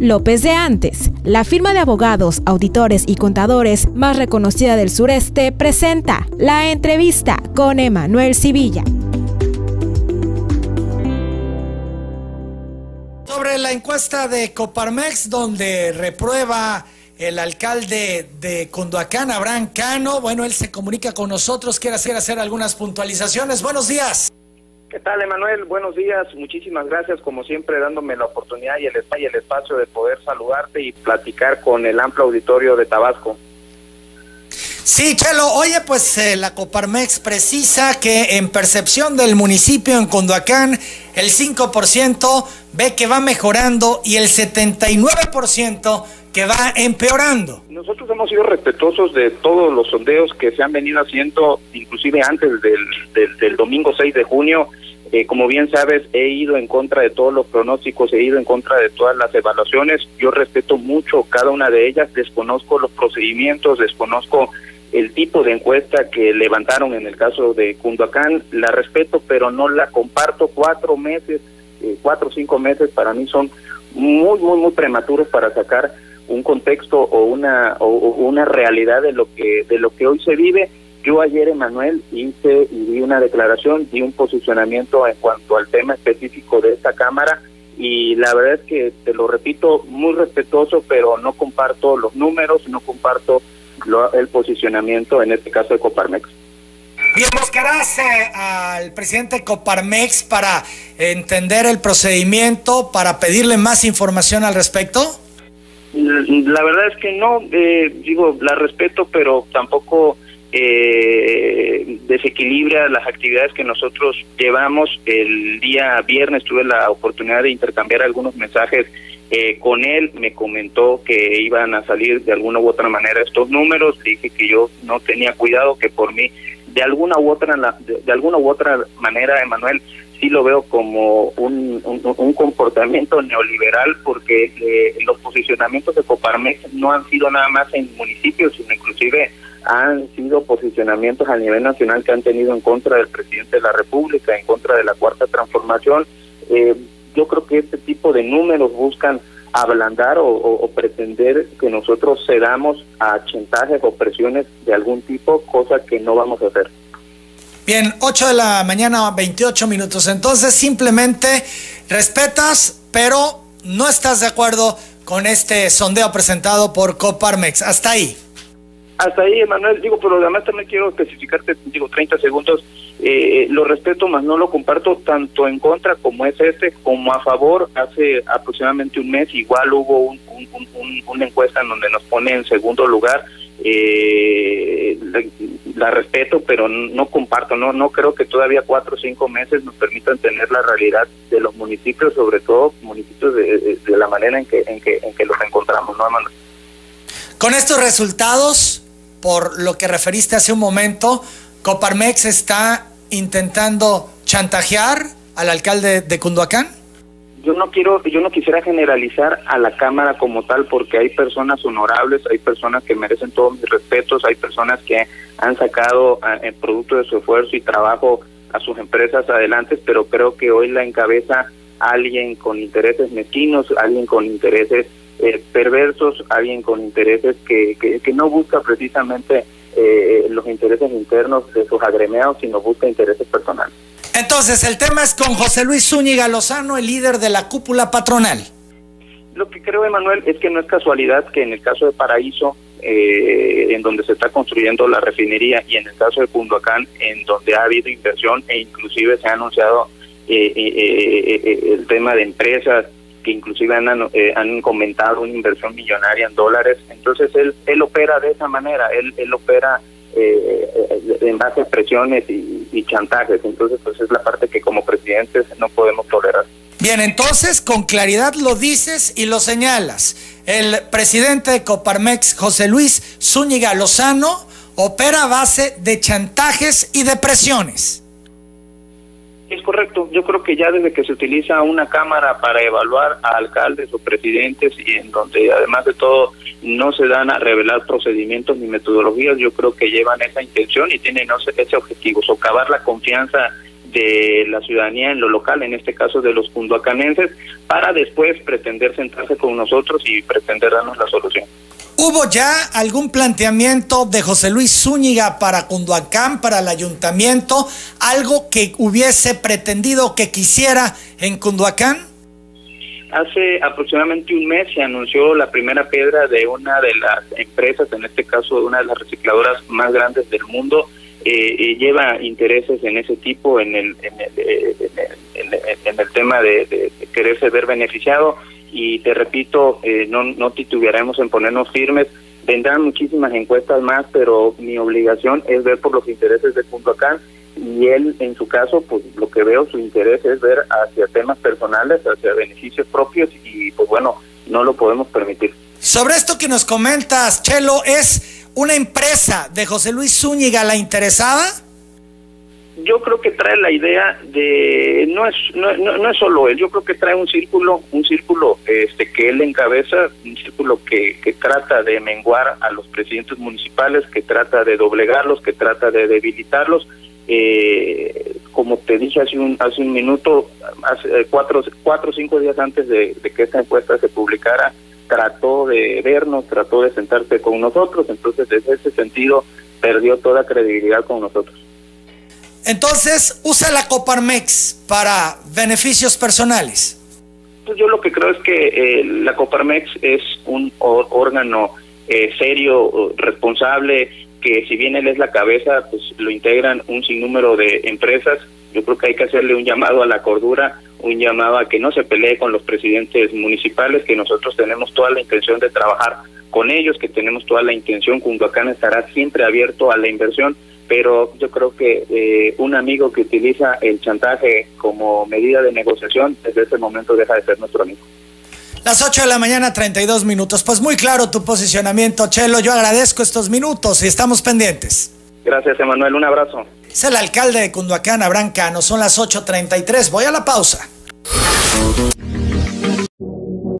López de Antes, la firma de abogados, auditores y contadores más reconocida del sureste, presenta la entrevista con Emanuel Civilla. Sobre la encuesta de Coparmex, donde reprueba el alcalde de Condoacán, Abraham Cano, bueno, él se comunica con nosotros, quiere hacer, hacer algunas puntualizaciones. Buenos días. ¿Qué tal, Emanuel? Buenos días. Muchísimas gracias, como siempre, dándome la oportunidad y el, y el espacio de poder saludarte y platicar con el amplio auditorio de Tabasco. Sí, Chelo. Oye, pues eh, la Coparmex precisa que en percepción del municipio en Condoacán, el 5% ve que va mejorando y el 79% que va empeorando. Nosotros hemos sido respetuosos de todos los sondeos que se han venido haciendo, inclusive antes del, del, del domingo 6 de junio eh, como bien sabes, he ido en contra de todos los pronósticos, he ido en contra de todas las evaluaciones. Yo respeto mucho cada una de ellas, desconozco los procedimientos, desconozco el tipo de encuesta que levantaron en el caso de Cunduacán, la respeto, pero no la comparto. Cuatro meses, eh, cuatro o cinco meses para mí son muy, muy, muy prematuros para sacar un contexto o una, o una realidad de lo que, de lo que hoy se vive yo ayer, Emanuel, hice y di una declaración y un posicionamiento en cuanto al tema específico de esta Cámara y la verdad es que, te lo repito, muy respetuoso, pero no comparto los números, no comparto el posicionamiento, en este caso de Coparmex. Bien, buscarás eh, al presidente Coparmex para entender el procedimiento, para pedirle más información al respecto. La verdad es que no, eh, digo, la respeto, pero tampoco eh, desequilibra las actividades que nosotros llevamos. El día viernes tuve la oportunidad de intercambiar algunos mensajes eh, con él, me comentó que iban a salir de alguna u otra manera estos números, dije que yo no tenía cuidado, que por mí de alguna u otra de, alguna u otra manera, Emanuel, sí lo veo como un, un, comportamiento neoliberal porque eh, los posicionamientos de Coparmex no han sido nada más en municipios, sino inclusive han sido posicionamientos a nivel nacional que han tenido en contra del presidente de la República, en contra de la cuarta transformación. Eh, yo creo que este tipo de números buscan ablandar o, pretender que nosotros cedamos a chantajes o presiones de algún tipo, cosa que no vamos a hacer. Bien, 8 de la mañana, 28 minutos. Entonces, simplemente respetas, pero no estás de acuerdo con este sondeo presentado por Coparmex. Hasta ahí. Hasta ahí, Emanuel, digo, pero además también quiero especificarte, digo, 30 segundos, eh, lo respeto, más no lo comparto tanto en contra como es este, como a favor. Hace aproximadamente un mes igual hubo un, una encuesta en donde nos pone en segundo lugar. Eh, la, respeto, pero no comparto, no no creo que todavía cuatro o cinco meses nos permitan tener la realidad de los municipios, sobre todo municipios de, de, la manera en que, en que en que los encontramos, ¿no, Emanuel? Con estos resultados, por lo que referiste hace un momento, Coparmex está intentando chantajear al alcalde de Cunduacán? Yo no quiero, yo no quisiera generalizar a la cámara como tal, porque hay personas honorables, hay personas que merecen todos mis respetos, hay personas que han sacado el eh, producto de su esfuerzo y trabajo a sus empresas adelante, pero creo que hoy la encabeza alguien con intereses mezquinos, alguien con intereses eh, perversos, alguien con intereses que, que, no busca precisamente eh, los intereses internos de sus agremiados, sino busca intereses personales. Entonces, el tema es con José Luis Zúñiga Lozano, el líder de la cúpula patronal. Lo que creo, Emanuel, es que no es casualidad que en el caso de Paraíso, eh, en donde se está construyendo la refinería, y en el caso de Punduacán, en donde ha habido inversión e inclusive se ha anunciado el tema de empresas que inclusive han, eh, han comentado una inversión millonaria en dólares. Entonces él, él opera de esa manera, él, él opera eh, en base a presiones y, y, chantajes. Entonces pues es la parte que como presidentes no podemos tolerar. Bien, entonces con claridad lo dices y lo señalas. El presidente de Coparmex, José Luis Zúñiga Lozano, opera a base de chantajes y de presiones. Es correcto, yo creo que ya desde que se utiliza una cámara para evaluar a alcaldes o presidentes y en donde además de todo no se dan a revelar procedimientos ni metodologías, yo creo que llevan esa intención y tienen ese objetivo, socavar la confianza de la ciudadanía en lo local, en este caso de los cunduacanenses, para después pretender sentarse con nosotros y pretender darnos la solución. ¿Hubo ya algún planteamiento de José Luis Zúñiga para Cunduacán, para el ayuntamiento, algo que hubiese pretendido que quisiera en Cunduacán? Hace aproximadamente un mes se anunció la primera piedra de una de las empresas, en este caso de una de las recicladoras más grandes del mundo, eh, lleva intereses en ese tipo, en el, en el, eh, en el, tema de, de, quererse ver beneficiado y te repito, eh, no, no titubearemos en ponernos firmes. Vendrán muchísimas encuestas más, pero mi obligación es ver por los intereses de Cunduacán y él, en su caso, pues lo que veo, su interés es ver hacia temas personales, hacia beneficios propios y pues bueno, no lo podemos permitir. Sobre esto que nos comentas, Chelo, ¿es una empresa de José Luis Zúñiga la interesada? Yo creo que trae la idea de no es no, no, es solo él yo creo que trae un círculo un círculo este que él encabeza un círculo que, que trata de menguar a los presidentes municipales que trata de doblegarlos que trata de debilitarlos. Eh, como te dije hace un hace un minuto hace eh, cuatro cuatro cinco días antes de, de que esta encuesta se publicara trató de vernos trató de sentarse con nosotros entonces desde ese sentido perdió toda credibilidad con nosotros entonces, usa la Coparmex para beneficios personales. Pues yo lo que creo es que eh, la Coparmex es un órgano eh, serio, responsable, que si bien él es la cabeza, pues lo integran un sinnúmero de empresas. Yo creo que hay que hacerle un llamado a la cordura, un llamado a que no se pelee con los presidentes municipales, que nosotros tenemos toda la intención de trabajar con ellos, que tenemos toda la intención, Cunduacán estará siempre abierto a la inversión pero yo creo que eh, un amigo que utiliza el chantaje como medida de negociación, desde ese momento deja de ser nuestro amigo. Las 8 de la mañana, 32 minutos. Pues muy claro tu posicionamiento, Chelo. Yo agradezco estos minutos y estamos pendientes. Gracias, Emanuel. Un abrazo. Es el alcalde de Cunduacán, Abraham Cano. Son las 8.33. Voy a la pausa.